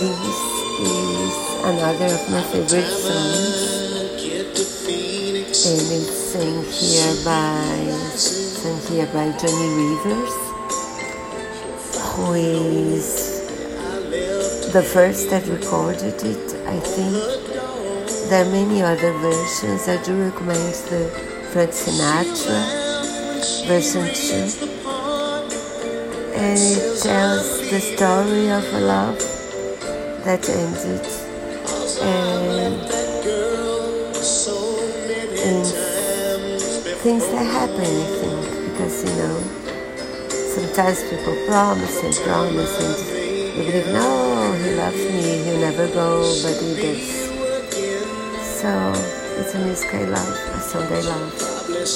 This is another of my favorite songs. And it's sung here by sung here by Johnny Rivers, who is the first that recorded it, I think. There are many other versions. I do recommend the Frank Sinatra version too. And it tells the story of a love that ended. And, and things that happen, I think, because you know, sometimes people promise and promise and you believe, no, he loves me, he'll never go, but he does. So it's a music love, a I love.